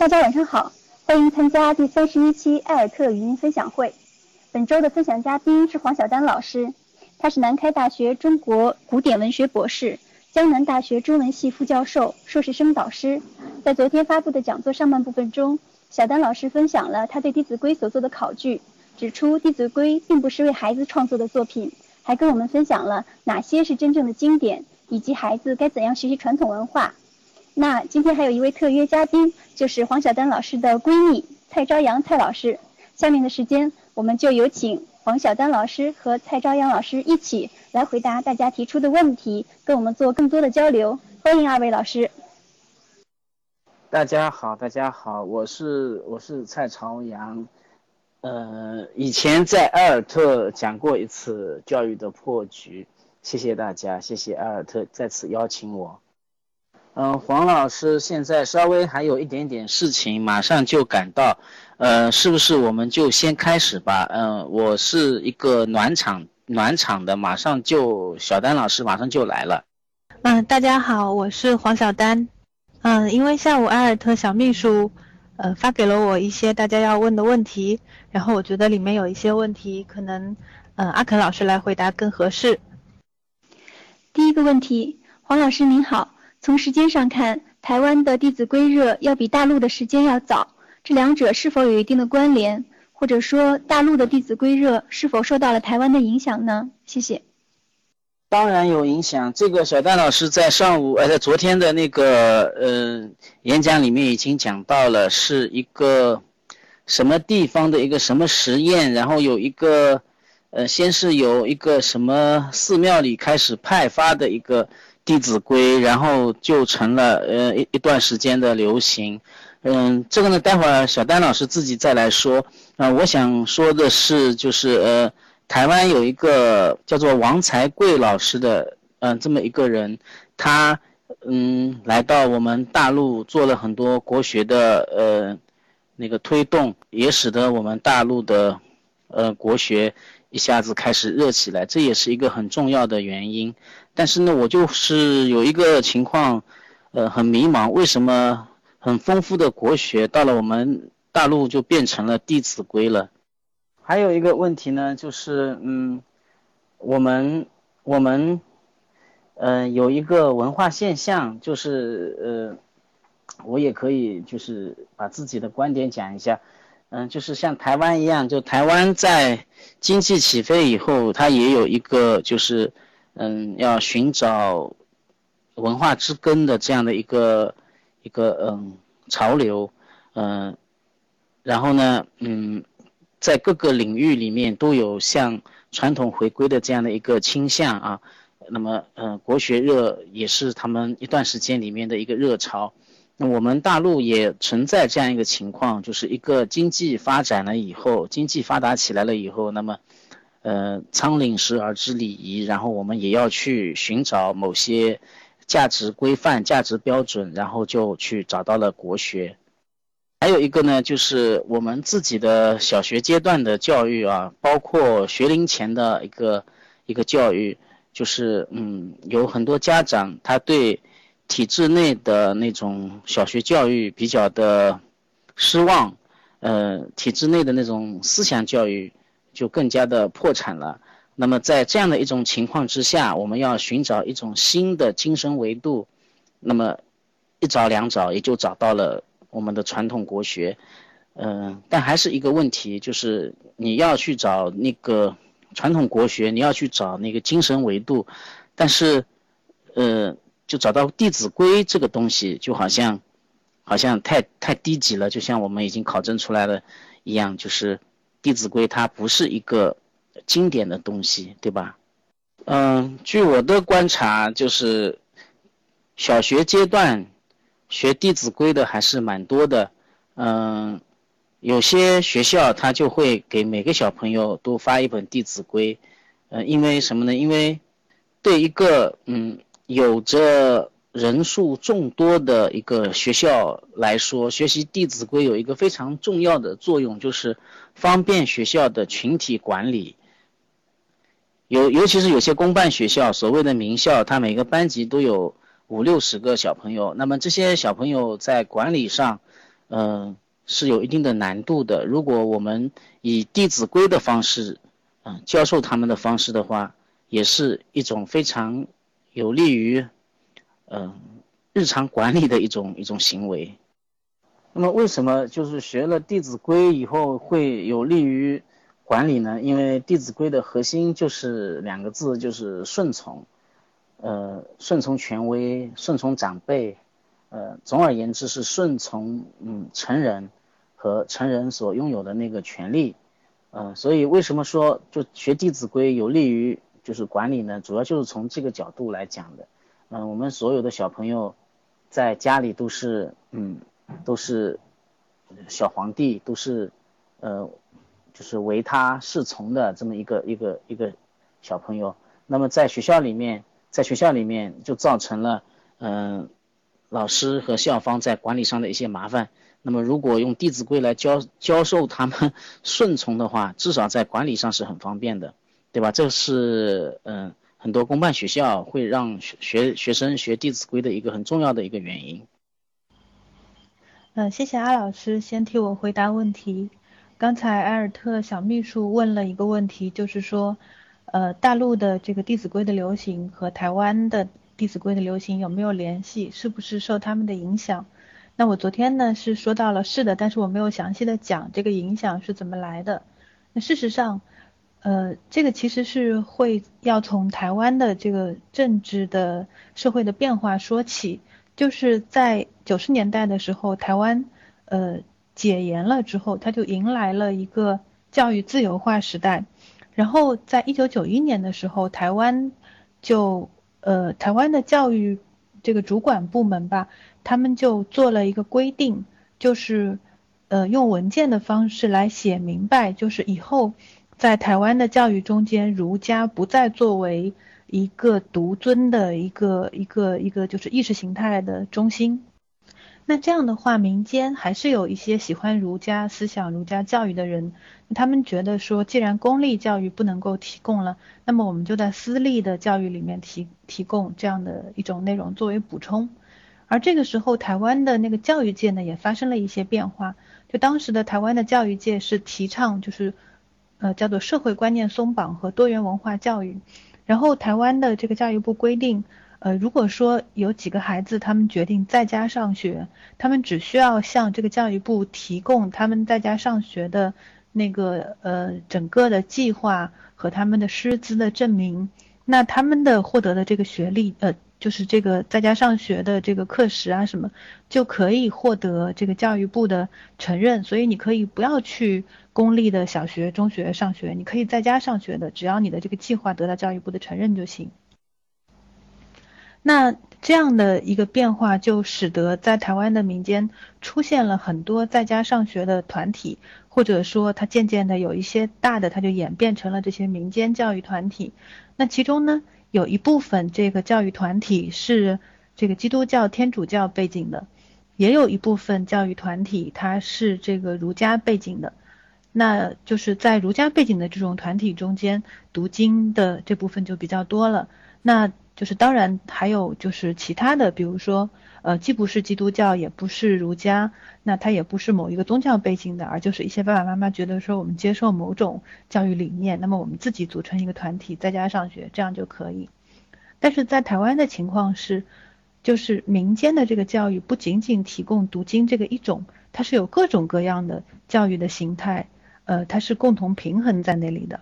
大家晚上好，欢迎参加第三十一期艾尔特语音分享会。本周的分享嘉宾是黄晓丹老师，他是南开大学中国古典文学博士，江南大学中文系副教授、硕士生导师。在昨天发布的讲座上半部分中，小丹老师分享了他对《弟子规》所做的考据，指出《弟子规》并不是为孩子创作的作品，还跟我们分享了哪些是真正的经典，以及孩子该怎样学习传统文化。那今天还有一位特约嘉宾，就是黄晓丹老师的闺蜜蔡朝阳蔡老师。下面的时间，我们就有请黄晓丹老师和蔡朝阳老师一起来回答大家提出的问题，跟我们做更多的交流。欢迎二位老师。大家好，大家好，我是我是蔡朝阳，呃，以前在埃尔特讲过一次教育的破局，谢谢大家，谢谢埃尔特再次邀请我。嗯，黄老师现在稍微还有一点点事情，马上就赶到，呃，是不是我们就先开始吧？嗯，我是一个暖场暖场的，马上就小丹老师马上就来了。嗯，大家好，我是黄小丹。嗯，因为下午埃尔特小秘书，呃，发给了我一些大家要问的问题，然后我觉得里面有一些问题可能，嗯，阿肯老师来回答更合适。第一个问题，黄老师您好。从时间上看，台湾的《弟子规》热要比大陆的时间要早，这两者是否有一定的关联？或者说，大陆的《弟子规》热是否受到了台湾的影响呢？谢谢。当然有影响。这个小丹老师在上午，呃，在昨天的那个，呃，演讲里面已经讲到了，是一个什么地方的一个什么实验，然后有一个，呃，先是有一个什么寺庙里开始派发的一个。《弟子规》，然后就成了呃一一段时间的流行，嗯，这个呢，待会儿小丹老师自己再来说。啊，我想说的是，就是呃，台湾有一个叫做王才贵老师的，嗯，这么一个人，他嗯来到我们大陆做了很多国学的呃那个推动，也使得我们大陆的呃国学一下子开始热起来，这也是一个很重要的原因。但是呢，我就是有一个情况，呃，很迷茫，为什么很丰富的国学到了我们大陆就变成了《弟子规》了？还有一个问题呢，就是，嗯，我们我们，嗯，有一个文化现象，就是，呃，我也可以就是把自己的观点讲一下，嗯，就是像台湾一样，就台湾在经济起飞以后，它也有一个就是。嗯，要寻找文化之根的这样的一个一个嗯潮流，嗯，然后呢，嗯，在各个领域里面都有向传统回归的这样的一个倾向啊。那么，嗯，国学热也是他们一段时间里面的一个热潮。那我们大陆也存在这样一个情况，就是一个经济发展了以后，经济发达起来了以后，那么。呃，仓廪实而知礼仪，然后我们也要去寻找某些价值规范、价值标准，然后就去找到了国学。还有一个呢，就是我们自己的小学阶段的教育啊，包括学龄前的一个一个教育，就是嗯，有很多家长他对体制内的那种小学教育比较的失望，呃，体制内的那种思想教育。就更加的破产了。那么在这样的一种情况之下，我们要寻找一种新的精神维度。那么一找两找，也就找到了我们的传统国学。嗯，但还是一个问题，就是你要去找那个传统国学，你要去找那个精神维度，但是，呃，就找到《弟子规》这个东西，就好像好像太太低级了。就像我们已经考证出来了一样，就是。《弟子规》它不是一个经典的东西，对吧？嗯，据我的观察，就是小学阶段学《弟子规》的还是蛮多的。嗯，有些学校他就会给每个小朋友都发一本《弟子规》。呃，因为什么呢？因为对一个嗯有着人数众多的一个学校来说，学习《弟子规》有一个非常重要的作用，就是。方便学校的群体管理，尤尤其是有些公办学校，所谓的名校，它每个班级都有五六十个小朋友，那么这些小朋友在管理上，嗯，是有一定的难度的。如果我们以《弟子规》的方式，嗯，教授他们的方式的话，也是一种非常有利于，嗯，日常管理的一种一种行为。那么，为什么就是学了《弟子规》以后会有利于管理呢？因为《弟子规》的核心就是两个字，就是顺从。呃，顺从权威，顺从长辈，呃，总而言之是顺从嗯成人和成人所拥有的那个权利，呃，所以为什么说就学《弟子规》有利于就是管理呢？主要就是从这个角度来讲的。嗯，我们所有的小朋友在家里都是嗯都是小皇帝，都是呃就是唯他是从的这么一个一个一个小朋友。那么在学校里面。在学校里面就造成了，嗯，老师和校方在管理上的一些麻烦。那么如果用《弟子规》来教教授他们 顺从的话，至少在管理上是很方便的，对吧？这是嗯很多公办学校会让学学生学《弟子规》的一个很重要的一个原因。嗯，谢谢阿老师先替我回答问题。刚才埃尔特小秘书问了一个问题，就是说。呃，大陆的这个《弟子规》的流行和台湾的《弟子规》的流行有没有联系？是不是受他们的影响？那我昨天呢是说到了是的，但是我没有详细的讲这个影响是怎么来的。那事实上，呃，这个其实是会要从台湾的这个政治的社会的变化说起，就是在九十年代的时候，台湾呃解严了之后，它就迎来了一个教育自由化时代。然后在一九九一年的时候，台湾就呃台湾的教育这个主管部门吧，他们就做了一个规定，就是呃用文件的方式来写明白，就是以后在台湾的教育中间，儒家不再作为一个独尊的一个一个一个就是意识形态的中心。那这样的话，民间还是有一些喜欢儒家思想、儒家教育的人，他们觉得说，既然公立教育不能够提供了，那么我们就在私立的教育里面提提供这样的一种内容作为补充。而这个时候，台湾的那个教育界呢，也发生了一些变化。就当时的台湾的教育界是提倡，就是呃叫做社会观念松绑和多元文化教育。然后台湾的这个教育部规定。呃，如果说有几个孩子，他们决定在家上学，他们只需要向这个教育部提供他们在家上学的那个呃整个的计划和他们的师资的证明，那他们的获得的这个学历，呃，就是这个在家上学的这个课时啊什么，就可以获得这个教育部的承认。所以你可以不要去公立的小学、中学上学，你可以在家上学的，只要你的这个计划得到教育部的承认就行。那这样的一个变化，就使得在台湾的民间出现了很多在家上学的团体，或者说它渐渐的有一些大的，它就演变成了这些民间教育团体。那其中呢，有一部分这个教育团体是这个基督教、天主教背景的，也有一部分教育团体它是这个儒家背景的。那就是在儒家背景的这种团体中间，读经的这部分就比较多了。那就是当然还有就是其他的，比如说，呃，既不是基督教，也不是儒家，那他也不是某一个宗教背景的，而就是一些爸爸妈妈觉得说我们接受某种教育理念，那么我们自己组成一个团体在家上学，这样就可以。但是在台湾的情况是，就是民间的这个教育不仅仅提供读经这个一种，它是有各种各样的教育的形态，呃，它是共同平衡在那里的。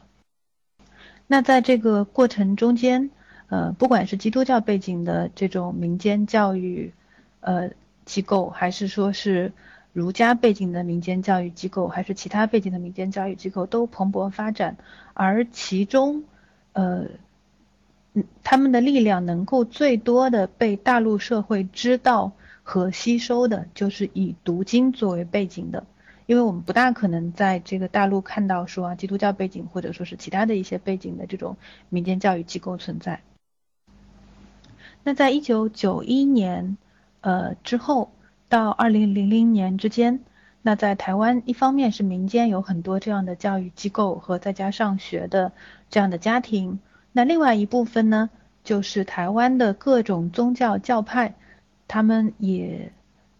那在这个过程中间。呃，不管是基督教背景的这种民间教育，呃机构，还是说是儒家背景的民间教育机构，还是其他背景的民间教育机构，都蓬勃发展。而其中，呃，嗯，他们的力量能够最多的被大陆社会知道和吸收的，就是以读经作为背景的。因为我们不大可能在这个大陆看到说啊，基督教背景或者说是其他的一些背景的这种民间教育机构存在。那在一九九一年，呃之后到二零零零年之间，那在台湾一方面是民间有很多这样的教育机构和在家上学的这样的家庭，那另外一部分呢，就是台湾的各种宗教教派，他们也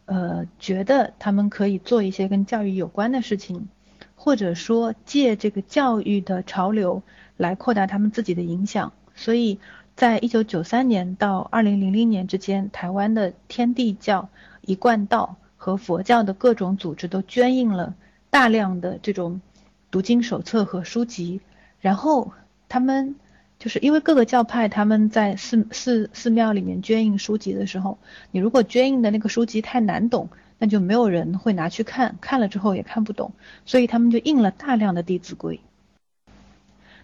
呃，觉得他们可以做一些跟教育有关的事情，或者说借这个教育的潮流来扩大他们自己的影响。所以在一九九三年到二零零零年之间，台湾的天地教、一贯道和佛教的各种组织都捐印了大量的这种读经手册和书籍，然后他们。就是因为各个教派他们在寺寺寺庙里面捐印书籍的时候，你如果捐印的那个书籍太难懂，那就没有人会拿去看，看了之后也看不懂，所以他们就印了大量的《弟子规》。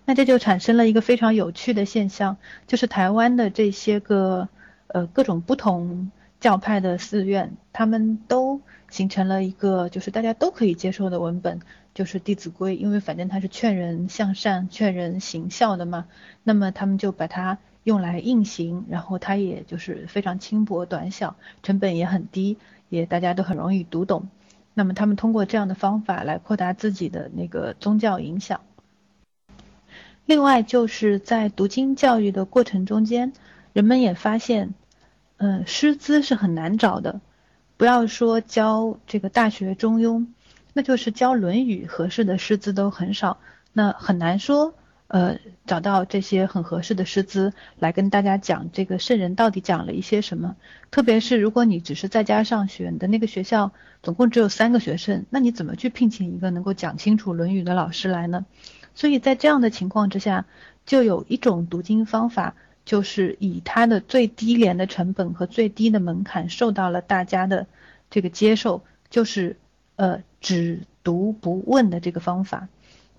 那这就产生了一个非常有趣的现象，就是台湾的这些个呃各种不同教派的寺院，他们都形成了一个就是大家都可以接受的文本。就是《弟子规》，因为反正它是劝人向善、劝人行孝的嘛，那么他们就把它用来印行，然后它也就是非常轻薄短小，成本也很低，也大家都很容易读懂。那么他们通过这样的方法来扩大自己的那个宗教影响。另外就是在读经教育的过程中间，人们也发现，嗯，师资是很难找的，不要说教这个《大学》《中庸》。那就是教《论语》合适的师资都很少，那很难说，呃，找到这些很合适的师资来跟大家讲这个圣人到底讲了一些什么。特别是如果你只是在家上学，你的那个学校总共只有三个学生，那你怎么去聘请一个能够讲清楚《论语》的老师来呢？所以在这样的情况之下，就有一种读经方法，就是以它的最低廉的成本和最低的门槛受到了大家的这个接受，就是。呃，只读不问的这个方法，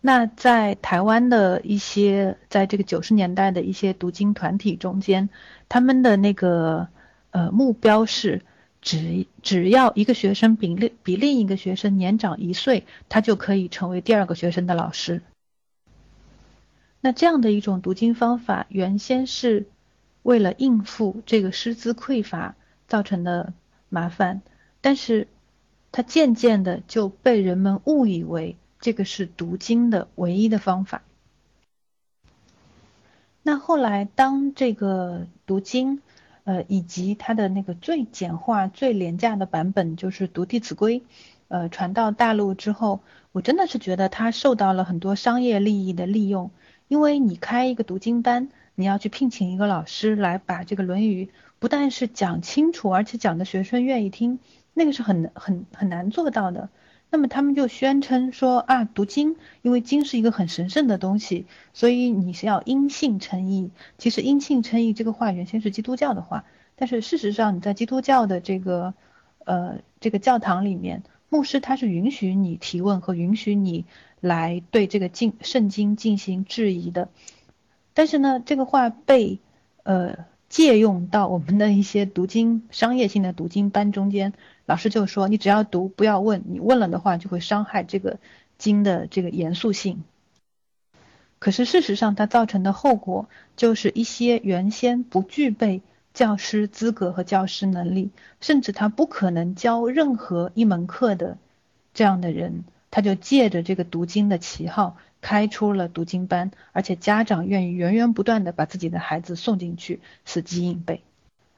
那在台湾的一些，在这个九十年代的一些读经团体中间，他们的那个呃目标是，只只要一个学生比另比另一个学生年长一岁，他就可以成为第二个学生的老师。那这样的一种读经方法，原先是为了应付这个师资匮乏造成的麻烦，但是。它渐渐的就被人们误以为这个是读经的唯一的方法。那后来，当这个读经，呃，以及它的那个最简化、最廉价的版本，就是读《弟子规》，呃，传到大陆之后，我真的是觉得它受到了很多商业利益的利用。因为你开一个读经班，你要去聘请一个老师来把这个《论语》不但是讲清楚，而且讲的学生愿意听。那个是很很很难做到的，那么他们就宣称说啊，读经，因为经是一个很神圣的东西，所以你是要因信称义。其实因信称义这个话原先是基督教的话，但是事实上你在基督教的这个呃这个教堂里面，牧师他是允许你提问和允许你来对这个经圣经进行质疑的，但是呢，这个话被呃借用到我们的一些读经商业性的读经班中间。老师就说：“你只要读，不要问。你问了的话，就会伤害这个经的这个严肃性。可是事实上，它造成的后果就是一些原先不具备教师资格和教师能力，甚至他不可能教任何一门课的这样的人，他就借着这个读经的旗号开出了读经班，而且家长愿意源源不断的把自己的孩子送进去，死记硬背。”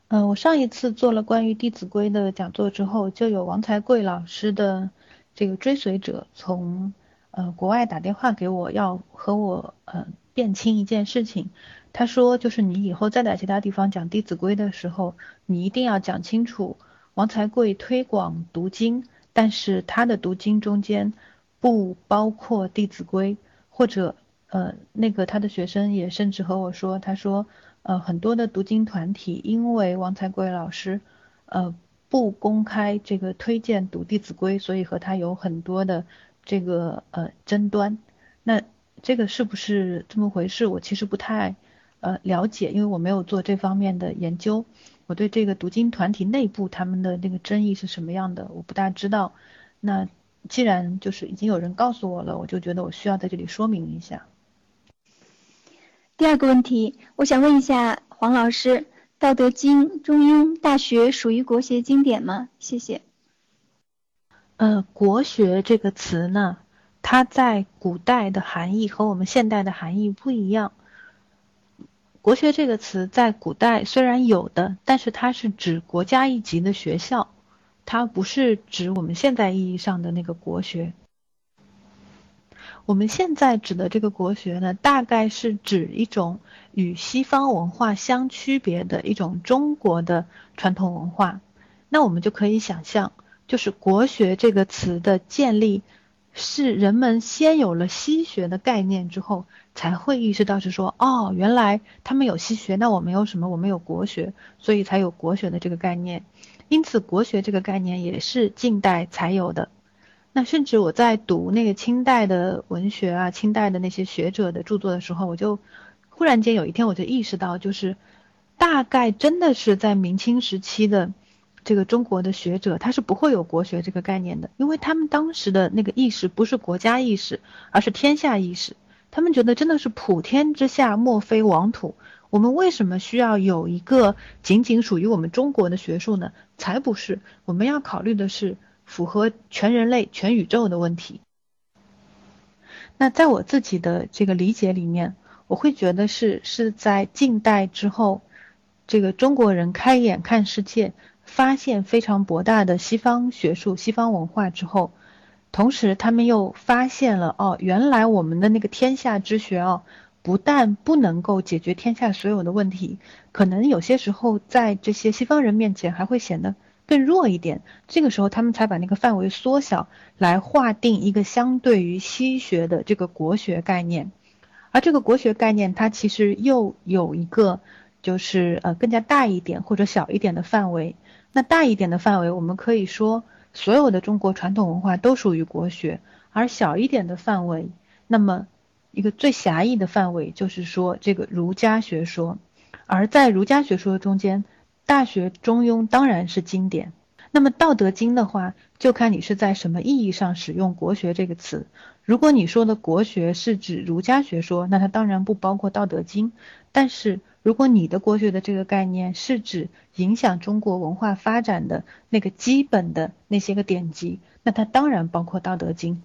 嗯，我上一次做了关于《弟子规》的讲座之后，就有王才贵老师的这个追随者从呃国外打电话给我，要和我呃辨清一件事情。他说，就是你以后再在其他地方讲《弟子规》的时候，你一定要讲清楚，王才贵推广读经，但是他的读经中间不包括《弟子规》，或者呃那个他的学生也甚至和我说，他说。呃，很多的读经团体因为王才贵老师，呃，不公开这个推荐读《弟子规》，所以和他有很多的这个呃争端。那这个是不是这么回事？我其实不太呃了解，因为我没有做这方面的研究。我对这个读经团体内部他们的那个争议是什么样的，我不大知道。那既然就是已经有人告诉我了，我就觉得我需要在这里说明一下。第二个问题，我想问一下黄老师，《道德经》《中庸》《大学》属于国学经典吗？谢谢。呃，国学这个词呢，它在古代的含义和我们现代的含义不一样。国学这个词在古代虽然有的，但是它是指国家一级的学校，它不是指我们现在意义上的那个国学。我们现在指的这个国学呢，大概是指一种与西方文化相区别的一种中国的传统文化。那我们就可以想象，就是国学这个词的建立，是人们先有了西学的概念之后，才会意识到是说，哦，原来他们有西学，那我们有什么？我们有国学，所以才有国学的这个概念。因此，国学这个概念也是近代才有的。那甚至我在读那个清代的文学啊，清代的那些学者的著作的时候，我就忽然间有一天我就意识到，就是大概真的是在明清时期的这个中国的学者，他是不会有国学这个概念的，因为他们当时的那个意识不是国家意识，而是天下意识。他们觉得真的是普天之下莫非王土，我们为什么需要有一个仅仅属于我们中国的学术呢？才不是，我们要考虑的是。符合全人类、全宇宙的问题。那在我自己的这个理解里面，我会觉得是是在近代之后，这个中国人开眼看世界，发现非常博大的西方学术、西方文化之后，同时他们又发现了哦，原来我们的那个天下之学哦，不但不能够解决天下所有的问题，可能有些时候在这些西方人面前还会显得。更弱一点，这个时候他们才把那个范围缩小，来划定一个相对于西学的这个国学概念。而这个国学概念，它其实又有一个就是呃更加大一点或者小一点的范围。那大一点的范围，我们可以说所有的中国传统文化都属于国学；而小一点的范围，那么一个最狭义的范围就是说这个儒家学说。而在儒家学说中间。大学、中庸当然是经典。那么《道德经》的话，就看你是在什么意义上使用“国学”这个词。如果你说的国学是指儒家学说，那它当然不包括《道德经》。但是如果你的国学的这个概念是指影响中国文化发展的那个基本的那些个典籍，那它当然包括《道德经》。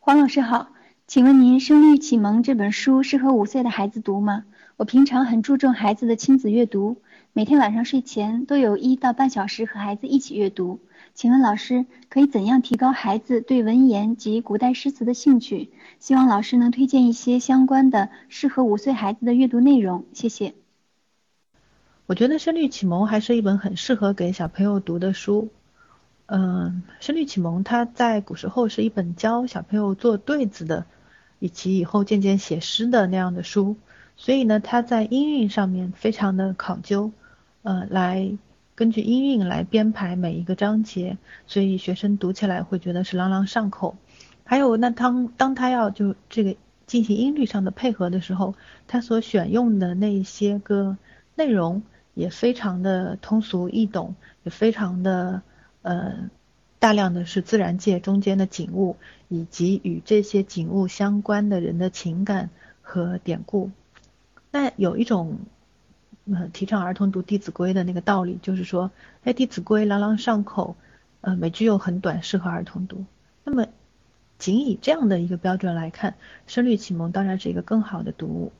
黄老师好，请问您《声律启蒙》这本书适合五岁的孩子读吗？我平常很注重孩子的亲子阅读，每天晚上睡前都有一到半小时和孩子一起阅读。请问老师可以怎样提高孩子对文言及古代诗词的兴趣？希望老师能推荐一些相关的适合五岁孩子的阅读内容。谢谢。我觉得《声律启蒙》还是一本很适合给小朋友读的书。嗯，《声律启蒙》它在古时候是一本教小朋友做对子的，以及以后渐渐写诗的那样的书。所以呢，它在音韵上面非常的考究，呃，来根据音韵来编排每一个章节，所以学生读起来会觉得是朗朗上口。还有，那当当他要就这个进行音律上的配合的时候，他所选用的那些个内容也非常的通俗易懂，也非常的呃大量的是自然界中间的景物，以及与这些景物相关的人的情感和典故。那有一种，呃，提倡儿童读《弟子规》的那个道理，就是说，哎，《弟子规》朗朗上口，呃，每句又很短，适合儿童读。那么，仅以这样的一个标准来看，《声律启蒙》当然是一个更好的读物。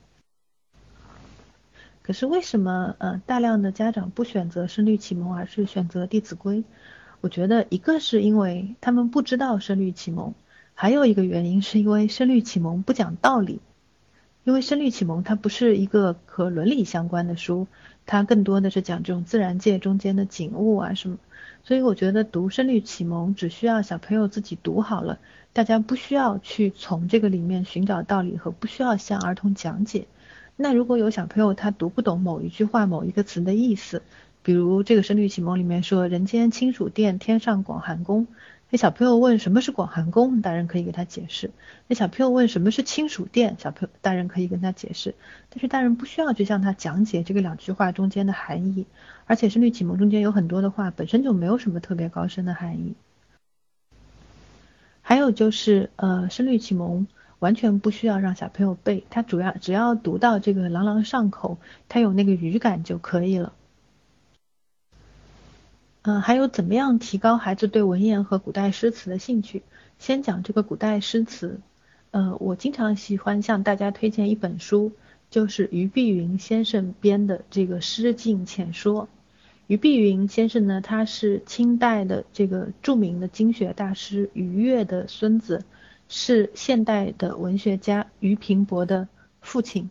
可是为什么，呃，大量的家长不选择《声律启蒙》，而是选择《弟子规》？我觉得一个是因为他们不知道《声律启蒙》，还有一个原因是因为《声律启蒙》不讲道理。因为《声律启蒙》它不是一个和伦理相关的书，它更多的是讲这种自然界中间的景物啊什么，所以我觉得读《声律启蒙》只需要小朋友自己读好了，大家不需要去从这个里面寻找道理和不需要向儿童讲解。那如果有小朋友他读不懂某一句话某一个词的意思，比如这个《声律启蒙》里面说“人间清暑殿，天上广寒宫”。那小朋友问什么是广寒宫，大人可以给他解释。那小朋友问什么是清暑殿，小朋友大人可以跟他解释。但是大人不需要去向他讲解这个两句话中间的含义，而且声律启蒙中间有很多的话本身就没有什么特别高深的含义。还有就是，呃，声律启蒙完全不需要让小朋友背，他主要只要读到这个朗朗上口，他有那个语感就可以了。嗯，还有怎么样提高孩子对文言和古代诗词的兴趣？先讲这个古代诗词。呃，我经常喜欢向大家推荐一本书，就是俞碧云先生编的这个《诗境浅说》。俞碧云先生呢，他是清代的这个著名的经学大师俞樾的孙子，是现代的文学家俞平伯的父亲。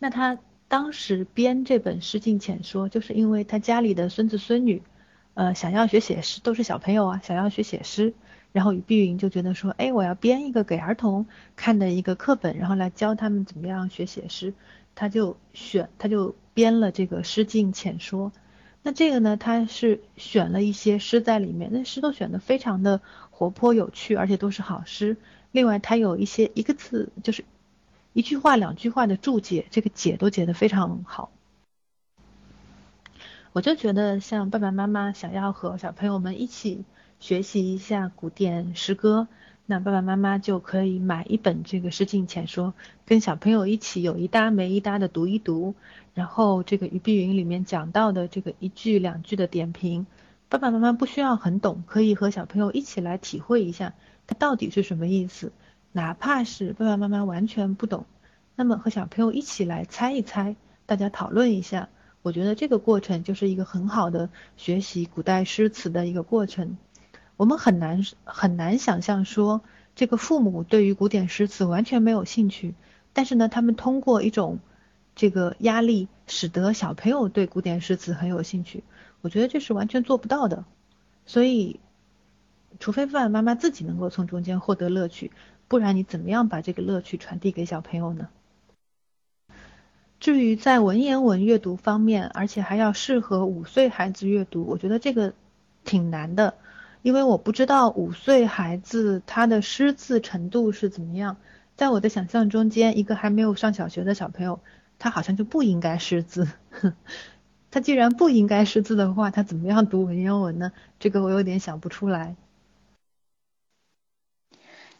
那他当时编这本《诗境浅说》，就是因为他家里的孙子孙女，呃，想要学写诗，都是小朋友啊，想要学写诗。然后俞碧云就觉得说，哎，我要编一个给儿童看的一个课本，然后来教他们怎么样学写诗。他就选，他就编了这个《诗境浅说》。那这个呢，他是选了一些诗在里面，那诗都选的非常的活泼有趣，而且都是好诗。另外，他有一些一个字就是一句话、两句话的注解，这个解都解得非常好。我就觉得，像爸爸妈妈想要和小朋友们一起学习一下古典诗歌，那爸爸妈妈就可以买一本这个《诗境浅说》，跟小朋友一起有一搭没一搭的读一读。然后这个俞碧云里面讲到的这个一句两句的点评，爸爸妈妈不需要很懂，可以和小朋友一起来体会一下它到底是什么意思。哪怕是爸爸妈妈完全不懂，那么和小朋友一起来猜一猜，大家讨论一下，我觉得这个过程就是一个很好的学习古代诗词的一个过程。我们很难很难想象说，这个父母对于古典诗词完全没有兴趣，但是呢，他们通过一种这个压力，使得小朋友对古典诗词很有兴趣。我觉得这是完全做不到的，所以，除非爸爸妈妈自己能够从中间获得乐趣。不然你怎么样把这个乐趣传递给小朋友呢？至于在文言文阅读方面，而且还要适合五岁孩子阅读，我觉得这个挺难的，因为我不知道五岁孩子他的识字程度是怎么样。在我的想象中间，一个还没有上小学的小朋友，他好像就不应该识字。他既然不应该识字的话，他怎么样读文言文呢？这个我有点想不出来。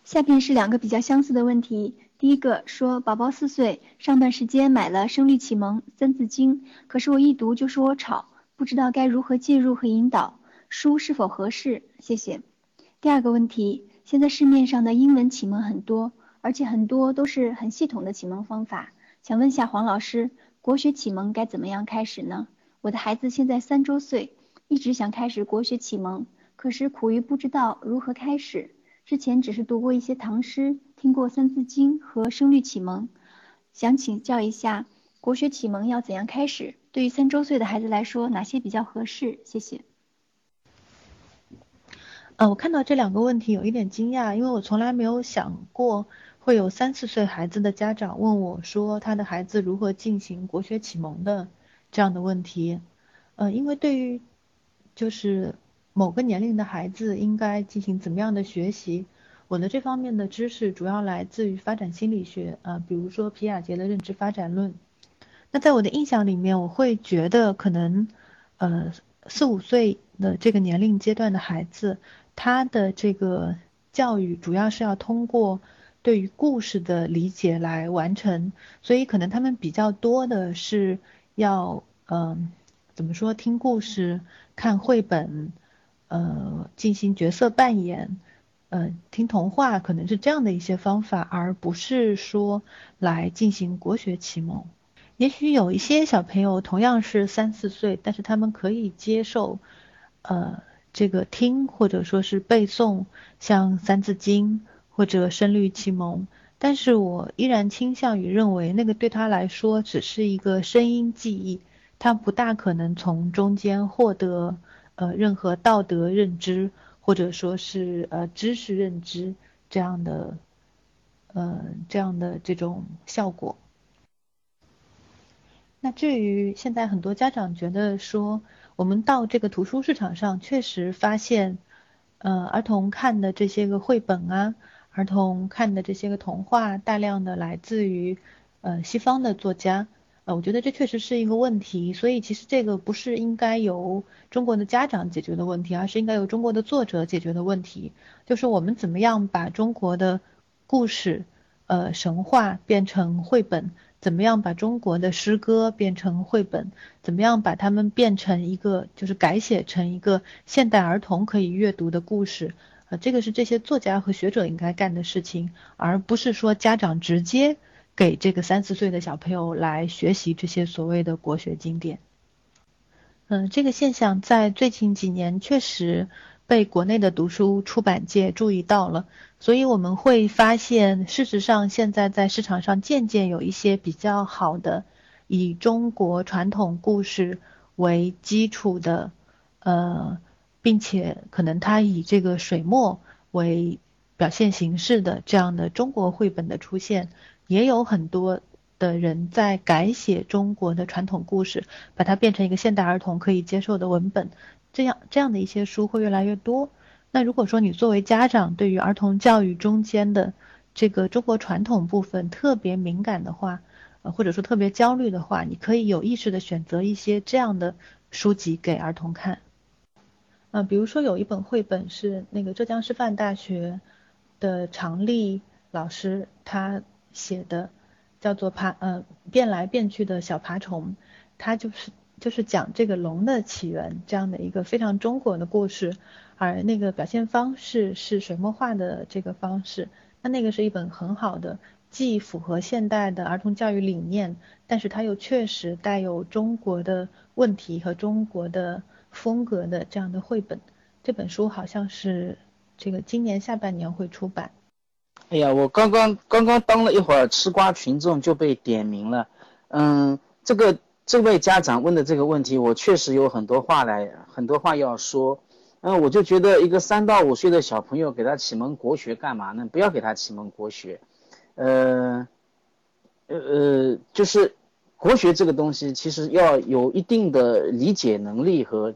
下面是两个比较相似的问题。第一个说，宝宝四岁，上段时间买了《声律启蒙》《三字经》，可是我一读就说我吵，不知道该如何介入和引导，书是否合适？谢谢。第二个问题，现在市面上的英文启蒙很多，而且很多都是很系统的启蒙方法，想问下黄老师，国学启蒙该怎么样开始呢？我的孩子现在三周岁，一直想开始国学启蒙，可是苦于不知道如何开始。之前只是读过一些唐诗，听过《三字经》和《声律启蒙》，想请教一下，国学启蒙要怎样开始？对于三周岁的孩子来说，哪些比较合适？谢谢。呃，我看到这两个问题有一点惊讶，因为我从来没有想过会有三四岁孩子的家长问我说他的孩子如何进行国学启蒙的这样的问题。呃，因为对于就是。某个年龄的孩子应该进行怎么样的学习？我的这方面的知识主要来自于发展心理学，啊，比如说皮亚杰的认知发展论。那在我的印象里面，我会觉得可能，呃，四五岁的这个年龄阶段的孩子，他的这个教育主要是要通过对于故事的理解来完成，所以可能他们比较多的是要，嗯，怎么说，听故事、看绘本。呃，进行角色扮演，嗯，听童话可能是这样的一些方法，而不是说来进行国学启蒙。也许有一些小朋友同样是三四岁，但是他们可以接受，呃，这个听或者说是背诵，像《三字经》或者《声律启蒙》，但是我依然倾向于认为，那个对他来说只是一个声音记忆，他不大可能从中间获得。呃，任何道德认知或者说是呃知识认知这样的，呃这样的这种效果。那至于现在很多家长觉得说，我们到这个图书市场上确实发现，呃儿童看的这些个绘本啊，儿童看的这些个童话，大量的来自于呃西方的作家。呃，我觉得这确实是一个问题，所以其实这个不是应该由中国的家长解决的问题，而是应该由中国的作者解决的问题。就是我们怎么样把中国的故事、呃神话变成绘本，怎么样把中国的诗歌变成绘本，怎么样把它们变成一个就是改写成一个现代儿童可以阅读的故事。呃，这个是这些作家和学者应该干的事情，而不是说家长直接。给这个三四岁的小朋友来学习这些所谓的国学经典。嗯，这个现象在最近几年确实被国内的读书出版界注意到了，所以我们会发现，事实上现在在市场上渐渐有一些比较好的以中国传统故事为基础的，呃，并且可能它以这个水墨为表现形式的这样的中国绘本的出现，也有很多。的人在改写中国的传统故事，把它变成一个现代儿童可以接受的文本，这样这样的一些书会越来越多。那如果说你作为家长对于儿童教育中间的这个中国传统部分特别敏感的话，呃或者说特别焦虑的话，你可以有意识的选择一些这样的书籍给儿童看。呃，比如说有一本绘本是那个浙江师范大学的常丽老师他写的。叫做爬呃变来变去的小爬虫，它就是就是讲这个龙的起源这样的一个非常中国的故事，而那个表现方式是水墨画的这个方式，那那个是一本很好的，既符合现代的儿童教育理念，但是它又确实带有中国的问题和中国的风格的这样的绘本。这本书好像是这个今年下半年会出版。哎呀，我刚刚刚刚当了一会儿吃瓜群众就被点名了。嗯，这个这位家长问的这个问题，我确实有很多话来，很多话要说。嗯，我就觉得一个三到五岁的小朋友给他启蒙国学干嘛呢？不要给他启蒙国学。呃，呃呃，就是国学这个东西，其实要有一定的理解能力和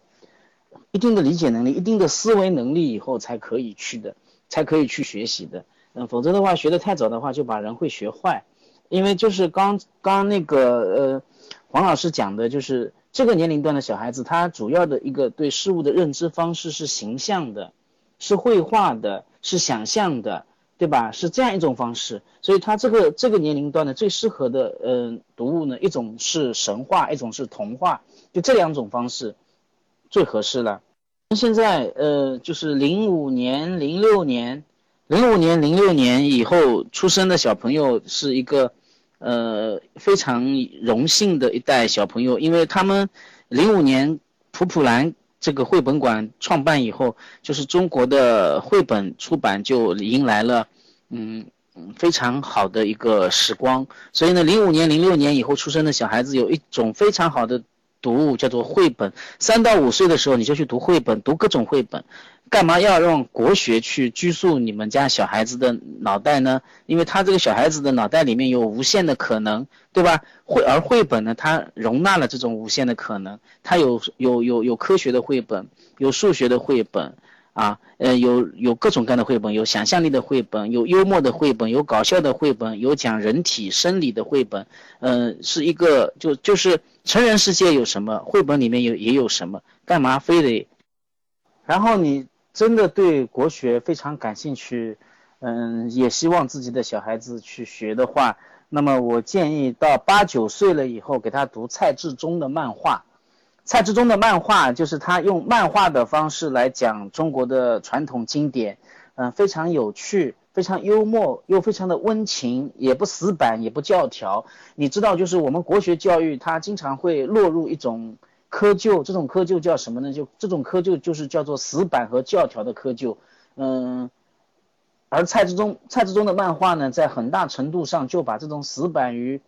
一定的理解能力、一定的思维能力以后才可以去的，才可以去学习的。嗯，否则的话，学得太早的话，就把人会学坏。因为就是刚刚那个呃，黄老师讲的，就是这个年龄段的小孩子，他主要的一个对事物的认知方式是形象的，是绘画的，是想象的，对吧？是这样一种方式。所以他这个这个年龄段的最适合的呃读物呢，一种是神话，一种是童话，就这两种方式最合适了。现在呃，就是零五年、零六年。零五年、零六年以后出生的小朋友是一个，呃，非常荣幸的一代小朋友，因为他们零五年普普兰这个绘本馆创办以后，就是中国的绘本出版就迎来了，嗯非常好的一个时光。所以呢，零五年、零六年以后出生的小孩子有一种非常好的读物，叫做绘本。三到五岁的时候你就去读绘本，读各种绘本。干嘛要用国学去拘束你们家小孩子的脑袋呢？因为他这个小孩子的脑袋里面有无限的可能，对吧？绘而绘本呢，它容纳了这种无限的可能。它有有有有科学的绘本，有数学的绘本，啊，呃，有有各种各样的绘本，有想象力的绘本，有幽默的绘本，有搞笑的绘本，有讲人体生理的绘本。嗯，是一个就就是成人世界有什么，绘本里面有也有什么？干嘛非得？然后你。真的对国学非常感兴趣，嗯，也希望自己的小孩子去学的话，那么我建议到八九岁了以后给他读蔡志忠的漫画。蔡志忠的漫画就是他用漫画的方式来讲中国的传统经典，嗯，非常有趣，非常幽默，又非常的温情，也不死板，也不教条。你知道，就是我们国学教育，它经常会落入一种。窠臼这种窠臼叫什么呢？就这种窠臼就是叫做死板和教条的窠臼。嗯，而蔡志忠蔡志忠的漫画呢，在很大程度上就把这种死板与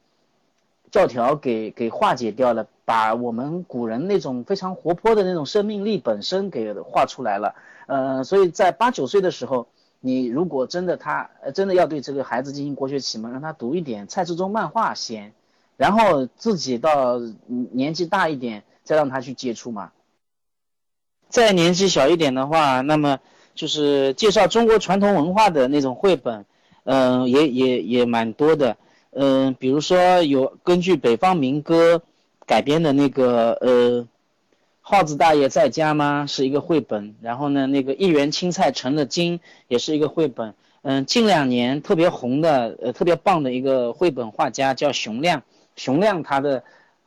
教条给给化解掉了，把我们古人那种非常活泼的那种生命力本身给画出来了。呃，所以在八九岁的时候，你如果真的他真的要对这个孩子进行国学启蒙，让他读一点蔡志忠漫画先，然后自己到年纪大一点。再让他去接触嘛。再年纪小一点的话，那么就是介绍中国传统文化的那种绘本，嗯，也也也蛮多的，嗯，比如说有根据北方民歌改编的那个呃，耗子大爷在家吗？是一个绘本。然后呢，那个一元青菜成了精也是一个绘本。嗯，近两年特别红的呃特别棒的一个绘本画家叫熊亮，熊亮他的。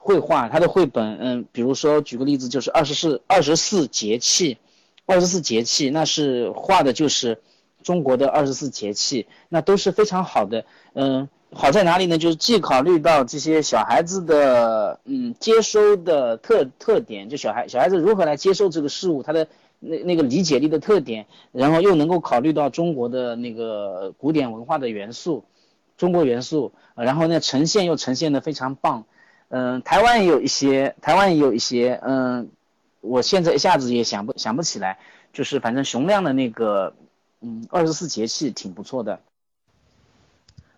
绘画，他的绘本，嗯，比如说举个例子，就是二十四二十四节气，二十四节气，那是画的就是中国的二十四节气，那都是非常好的，嗯，好在哪里呢？就是既考虑到这些小孩子的嗯接收的特特点，就小孩小孩子如何来接受这个事物，他的那那个理解力的特点，然后又能够考虑到中国的那个古典文化的元素，中国元素，然后呢呈现又呈现的非常棒。嗯，台湾也有一些，台湾也有一些，嗯，我现在一下子也想不想不起来，就是反正熊亮的那个，嗯，二十四节气挺不错的。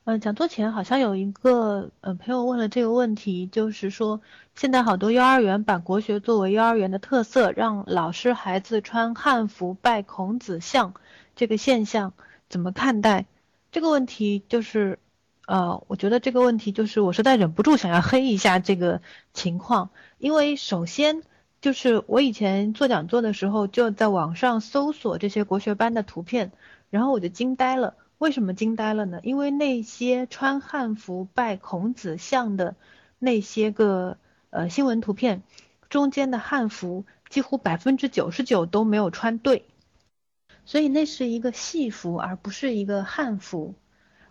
嗯，讲座前好像有一个呃朋友问了这个问题，就是说现在好多幼儿园把国学作为幼儿园的特色，让老师孩子穿汉服拜孔子像，这个现象怎么看待？这个问题就是，呃，我觉得这个问题就是我实在忍不住想要黑一下这个情况，因为首先就是我以前做讲座的时候就在网上搜索这些国学班的图片，然后我就惊呆了。为什么惊呆了呢？因为那些穿汉服拜孔子像的那些个呃新闻图片，中间的汉服几乎百分之九十九都没有穿对，所以那是一个戏服，而不是一个汉服。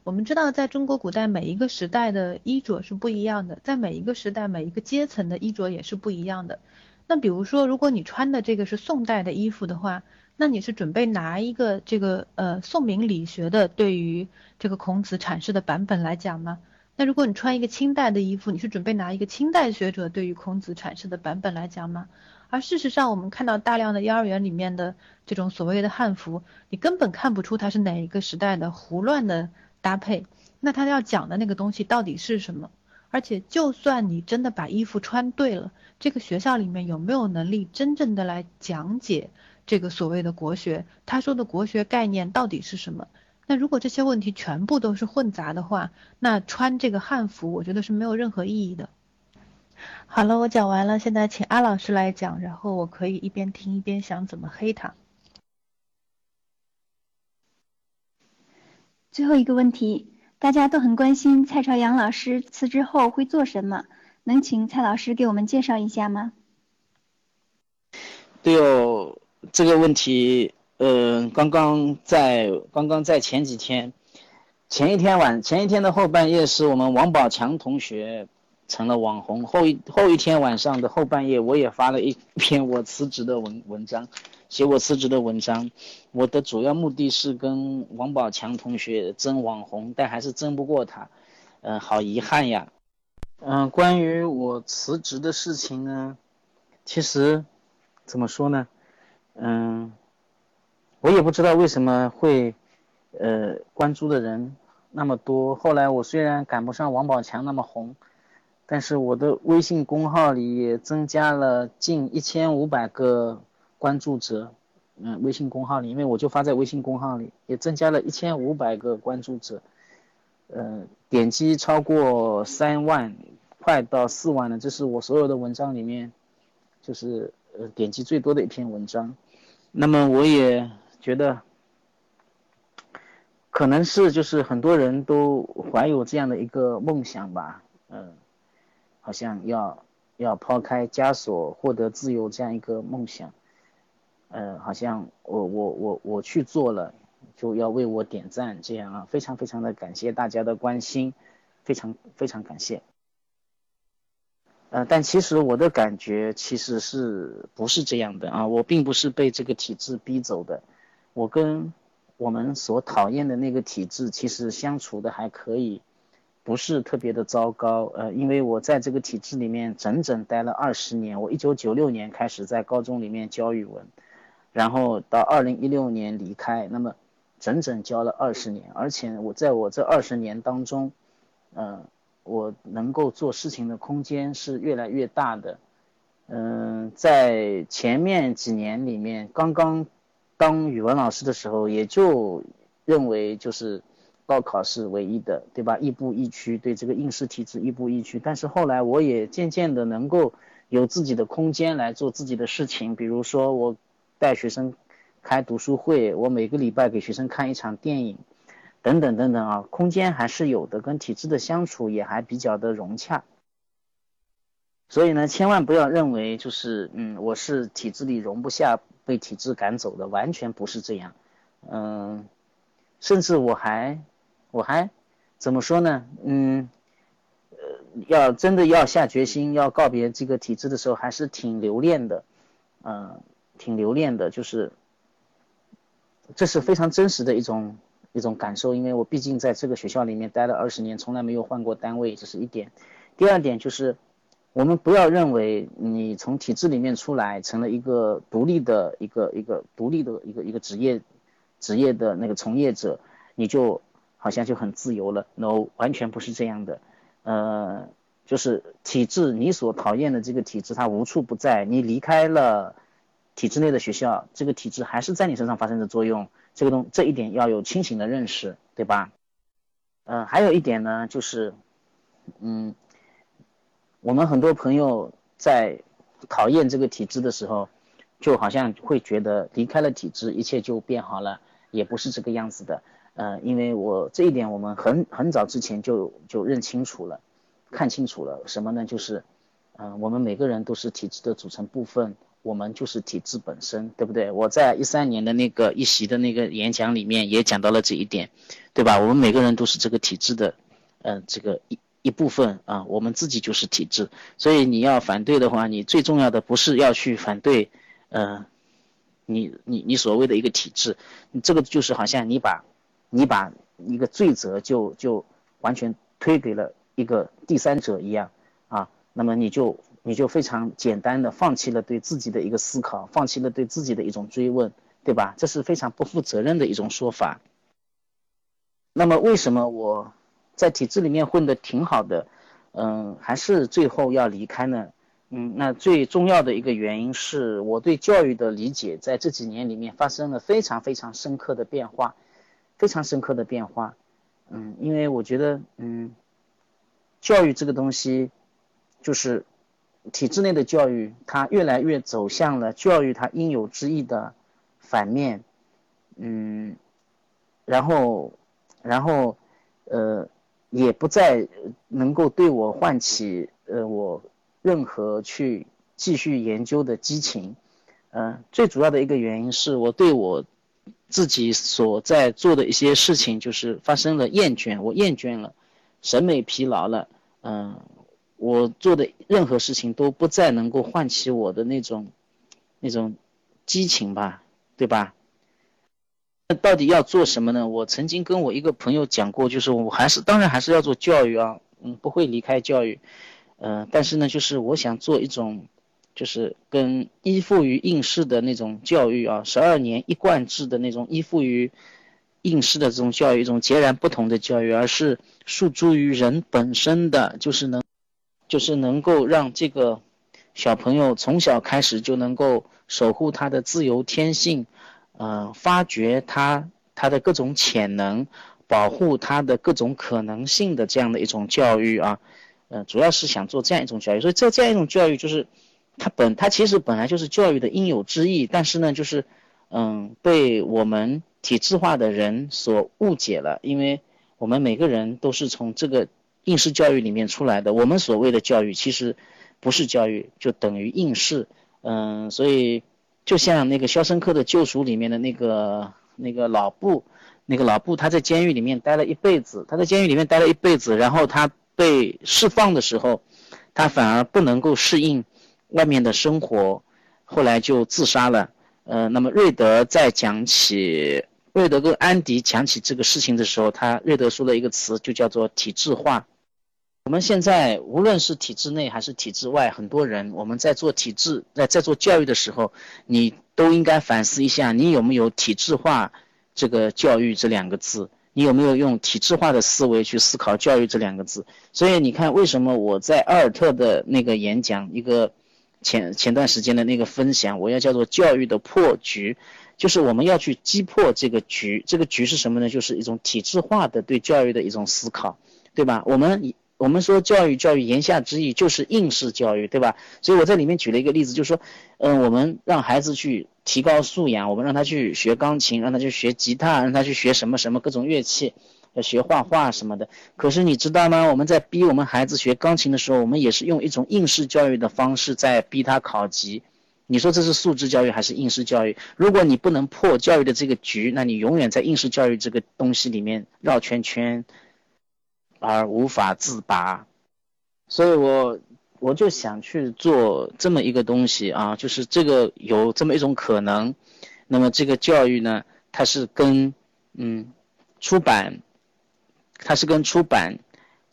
我们知道，在中国古代每一个时代的衣着是不一样的，在每一个时代每一个阶层的衣着也是不一样的。那比如说，如果你穿的这个是宋代的衣服的话，那你是准备拿一个这个呃宋明理学的对于这个孔子阐释的版本来讲吗？那如果你穿一个清代的衣服，你是准备拿一个清代学者对于孔子阐释的版本来讲吗？而事实上，我们看到大量的幼儿园里面的这种所谓的汉服，你根本看不出它是哪一个时代的胡乱的搭配。那他要讲的那个东西到底是什么？而且，就算你真的把衣服穿对了，这个学校里面有没有能力真正的来讲解？这个所谓的国学，他说的国学概念到底是什么？那如果这些问题全部都是混杂的话，那穿这个汉服，我觉得是没有任何意义的。好了，我讲完了，现在请阿老师来讲，然后我可以一边听一边想怎么黑他。最后一个问题，大家都很关心蔡朝阳老师辞职后会做什么，能请蔡老师给我们介绍一下吗？对哦。这个问题，呃，刚刚在刚刚在前几天，前一天晚前一天的后半夜，是我们王宝强同学成了网红。后一后一天晚上的后半夜，我也发了一篇我辞职的文文章，写我辞职的文章。我的主要目的是跟王宝强同学争网红，但还是争不过他，嗯，好遗憾呀。嗯，关于我辞职的事情呢，其实怎么说呢？嗯，我也不知道为什么会，呃，关注的人那么多。后来我虽然赶不上王宝强那么红，但是我的微信公号里也增加了近一千五百个关注者。嗯，微信公号里，因为我就发在微信公号里，也增加了一千五百个关注者。呃，点击超过三万，快到四万了。这是我所有的文章里面，就是呃点击最多的一篇文章。那么我也觉得，可能是就是很多人都怀有这样的一个梦想吧，嗯，好像要要抛开枷锁获得自由这样一个梦想，呃，好像我我我我去做了，就要为我点赞，这样啊，非常非常的感谢大家的关心，非常非常感谢。呃，但其实我的感觉其实是不是这样的啊？我并不是被这个体制逼走的，我跟我们所讨厌的那个体制其实相处的还可以，不是特别的糟糕。呃，因为我在这个体制里面整整待了二十年，我一九九六年开始在高中里面教语文，然后到二零一六年离开，那么整整教了二十年，而且我在我这二十年当中，嗯。我能够做事情的空间是越来越大的，嗯，在前面几年里面，刚刚当语文老师的时候，也就认为就是高考是唯一的，对吧？亦步亦趋，对这个应试体制亦步亦趋。但是后来，我也渐渐的能够有自己的空间来做自己的事情，比如说我带学生开读书会，我每个礼拜给学生看一场电影。等等等等啊，空间还是有的，跟体制的相处也还比较的融洽。所以呢，千万不要认为就是嗯，我是体制里容不下被体制赶走的，完全不是这样。嗯，甚至我还我还怎么说呢？嗯，呃，要真的要下决心要告别这个体制的时候，还是挺留恋的，嗯，挺留恋的，就是这是非常真实的一种一种感受，因为我毕竟在这个学校里面待了二十年，从来没有换过单位，这是一点。第二点就是，我们不要认为你从体制里面出来，成了一个独立的一个一个独立的一个一个职业职业的那个从业者，你就。好像就很自由了，no，完全不是这样的，呃，就是体制，你所讨厌的这个体制，它无处不在。你离开了体制内的学校，这个体制还是在你身上发生着作用。这个东这一点要有清醒的认识，对吧？嗯，还有一点呢，就是，嗯，我们很多朋友在讨厌这个体制的时候，就好像会觉得离开了体制，一切就变好了，也不是这个样子的。呃，因为我这一点，我们很很早之前就就认清楚了，看清楚了什么呢？就是，嗯，我们每个人都是体制的组成部分，我们就是体制本身，对不对？我在一三年的那个一席的那个演讲里面也讲到了这一点，对吧？我们每个人都是这个体制的，呃，这个一一部分啊，我们自己就是体制，所以你要反对的话，你最重要的不是要去反对，呃，你你你所谓的一个体制，你这个就是好像你把。你把一个罪责就就完全推给了一个第三者一样啊，那么你就你就非常简单的放弃了对自己的一个思考，放弃了对自己的一种追问，对吧？这是非常不负责任的一种说法。那么为什么我在体制里面混的挺好的，嗯，还是最后要离开呢？嗯，那最重要的一个原因是我对教育的理解在这几年里面发生了非常非常深刻的变化。非常深刻的变化，嗯，因为我觉得，嗯，教育这个东西，就是体制内的教育，它越来越走向了教育它应有之义的反面，嗯，然后，然后，呃，也不再能够对我唤起呃我任何去继续研究的激情，嗯，最主要的一个原因是我对我。自己所在做的一些事情，就是发生了厌倦，我厌倦了，审美疲劳了，嗯，我做的任何事情都不再能够唤起我的那种，那种激情吧，对吧？那到底要做什么呢？我曾经跟我一个朋友讲过，就是我还是当然还是要做教育啊，嗯，不会离开教育，嗯，但是呢，就是我想做一种。就是跟依附于应试的那种教育啊，十二年一贯制的那种依附于应试的这种教育，一种截然不同的教育，而是诉诸于人本身的，就是能，就是能够让这个小朋友从小开始就能够守护他的自由天性，嗯，发掘他他的各种潜能，保护他的各种可能性的这样的一种教育啊，嗯，主要是想做这样一种教育，所以这这样一种教育就是。它本它其实本来就是教育的应有之义，但是呢，就是，嗯，被我们体制化的人所误解了，因为我们每个人都是从这个应试教育里面出来的，我们所谓的教育其实不是教育，就等于应试，嗯，所以就像那个《肖申克的救赎》里面的那个那个老布，那个老布他在监狱里面待了一辈子，他在监狱里面待了一辈子，然后他被释放的时候，他反而不能够适应。外面的生活，后来就自杀了。呃，那么瑞德在讲起瑞德跟安迪讲起这个事情的时候，他瑞德说了一个词，就叫做体制化。我们现在无论是体制内还是体制外，很多人我们在做体制在在做教育的时候，你都应该反思一下，你有没有体制化这个教育这两个字？你有没有用体制化的思维去思考教育这两个字？所以你看，为什么我在阿尔特的那个演讲一个。前前段时间的那个分享，我要叫做教育的破局，就是我们要去击破这个局。这个局是什么呢？就是一种体制化的对教育的一种思考，对吧？我们我们说教育，教育言下之意就是应试教育，对吧？所以我在里面举了一个例子，就是说，嗯，我们让孩子去提高素养，我们让他去学钢琴，让他去学吉他，让他去学什么什么各种乐器。要学画画什么的，可是你知道吗？我们在逼我们孩子学钢琴的时候，我们也是用一种应试教育的方式在逼他考级。你说这是素质教育还是应试教育？如果你不能破教育的这个局，那你永远在应试教育这个东西里面绕圈圈。而无法自拔，所以我我就想去做这么一个东西啊，就是这个有这么一种可能，那么这个教育呢，它是跟嗯出版，它是跟出版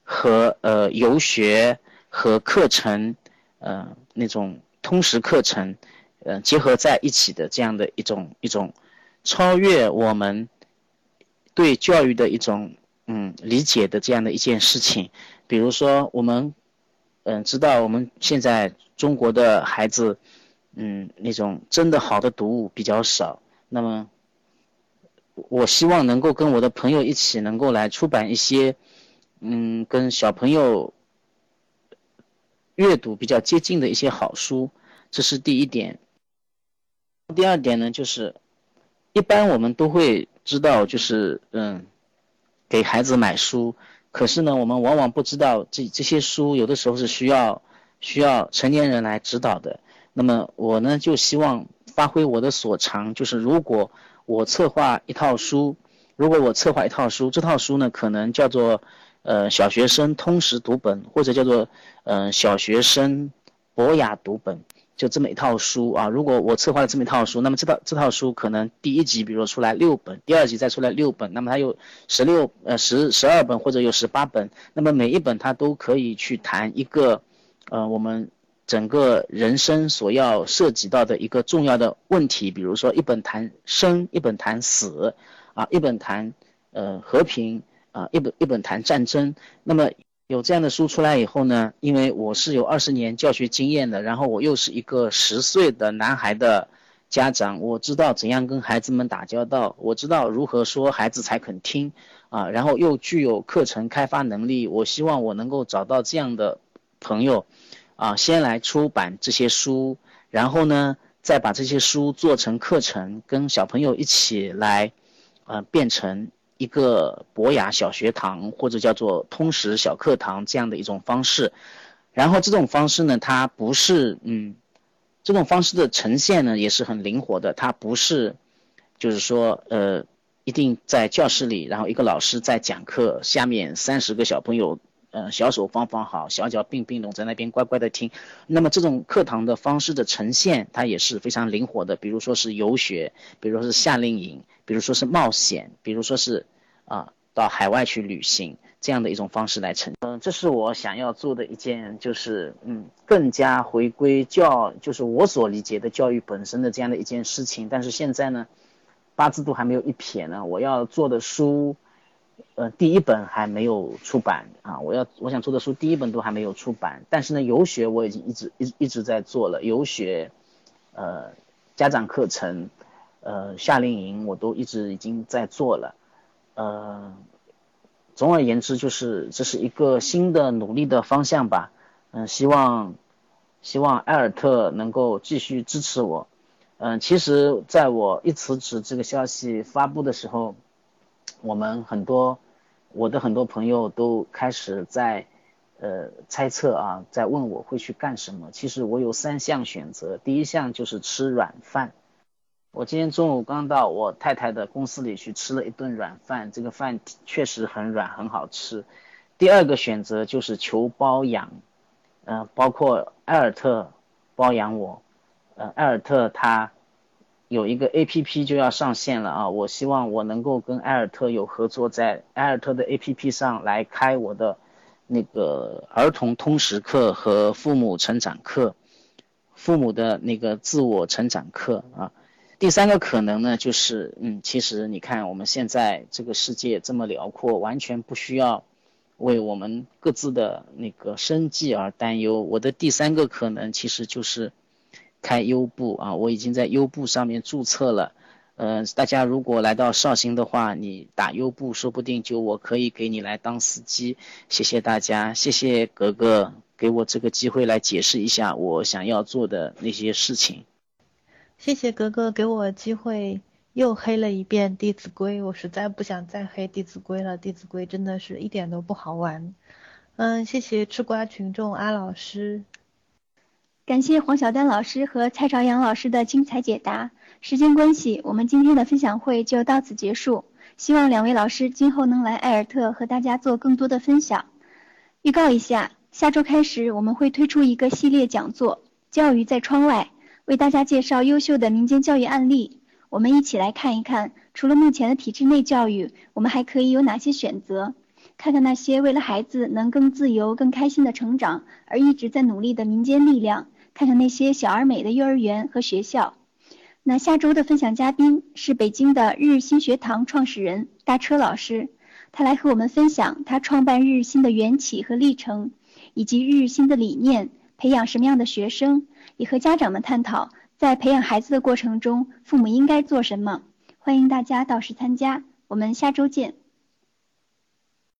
和呃游学和课程呃那种通识课程呃结合在一起的这样的一种一种超越我们对教育的一种。嗯，理解的这样的一件事情，比如说我们，嗯，知道我们现在中国的孩子，嗯，那种真的好的读物比较少。那么，我希望能够跟我的朋友一起，能够来出版一些，嗯，跟小朋友阅读比较接近的一些好书。这是第一点。第二点呢，就是一般我们都会知道，就是嗯。给孩子买书，可是呢，我们往往不知道这这些书有的时候是需要需要成年人来指导的。那么我呢，就希望发挥我的所长，就是如果我策划一套书，如果我策划一套书，这套书呢，可能叫做呃小学生通识读本，或者叫做嗯小学生博雅读本。就这么一套书啊，如果我策划了这么一套书，那么这套这套书可能第一集比如说出来六本，第二集再出来六本，那么它有十六呃十十二本或者有十八本，那么每一本它都可以去谈一个，呃我们整个人生所要涉及到的一个重要的问题，比如说一本谈生，一本谈死，啊一本谈呃和平啊一本一本谈战争，那么。有这样的书出来以后呢，因为我是有二十年教学经验的，然后我又是一个十岁的男孩的家长，我知道怎样跟孩子们打交道，我知道如何说孩子才肯听啊，然后又具有课程开发能力，我希望我能够找到这样的朋友，啊，先来出版这些书，然后呢，再把这些书做成课程，跟小朋友一起来，呃，变成。一个博雅小学堂或者叫做通识小课堂这样的一种方式，然后这种方式呢，它不是嗯，这种方式的呈现呢也是很灵活的，它不是，就是说呃，一定在教室里，然后一个老师在讲课，下面三十个小朋友。呃，小手放放好，小脚并并拢，在那边乖乖的听。那么这种课堂的方式的呈现，它也是非常灵活的。比如说是游学，比如说是夏令营，比如说是冒险，比如说是啊到海外去旅行这样的一种方式来呈。嗯，这是我想要做的一件，就是嗯更加回归教，就是我所理解的教育本身的这样的一件事情。但是现在呢，八字都还没有一撇呢，我要做的书。呃，第一本还没有出版啊，我要我想做的书第一本都还没有出版，但是呢，游学我已经一直一一直在做了，游学，呃，家长课程，呃，夏令营我都一直已经在做了，呃，总而言之就是这是一个新的努力的方向吧，嗯，希望希望艾尔特能够继续支持我，嗯，其实在我一辞职这个消息发布的时候。我们很多，我的很多朋友都开始在，呃，猜测啊，在问我会去干什么。其实我有三项选择，第一项就是吃软饭。我今天中午刚到我太太的公司里去吃了一顿软饭，这个饭确实很软，很好吃。第二个选择就是求包养，嗯，包括艾尔特包养我，呃，艾尔特他。有一个 A P P 就要上线了啊！我希望我能够跟埃尔特有合作，在埃尔特的 A P P 上来开我的那个儿童通识课和父母成长课，父母的那个自我成长课啊。第三个可能呢，就是嗯，其实你看我们现在这个世界这么辽阔，完全不需要为我们各自的那个生计而担忧。我的第三个可能其实就是。开优步啊，我已经在优步上面注册了。嗯，大家如果来到绍兴的话，你打优步，说不定就我可以给你来当司机。谢谢大家，谢谢格格给我这个机会来解释一下我想要做的那些事情。谢谢格格给我机会又黑了一遍《弟子规》，我实在不想再黑《弟子规》了，《弟子规》真的是一点都不好玩。嗯，谢谢吃瓜群众阿老师。感谢黄晓丹老师和蔡朝阳老师的精彩解答。时间关系，我们今天的分享会就到此结束。希望两位老师今后能来艾尔特和大家做更多的分享。预告一下，下周开始我们会推出一个系列讲座《教育在窗外》，为大家介绍优秀的民间教育案例。我们一起来看一看，除了目前的体制内教育，我们还可以有哪些选择？看看那些为了孩子能更自由、更开心的成长而一直在努力的民间力量，看看那些小而美的幼儿园和学校。那下周的分享嘉宾是北京的日日新学堂创始人大车老师，他来和我们分享他创办日日新的缘起和历程，以及日日新的理念，培养什么样的学生，也和家长们探讨在培养孩子的过程中，父母应该做什么。欢迎大家到时参加，我们下周见。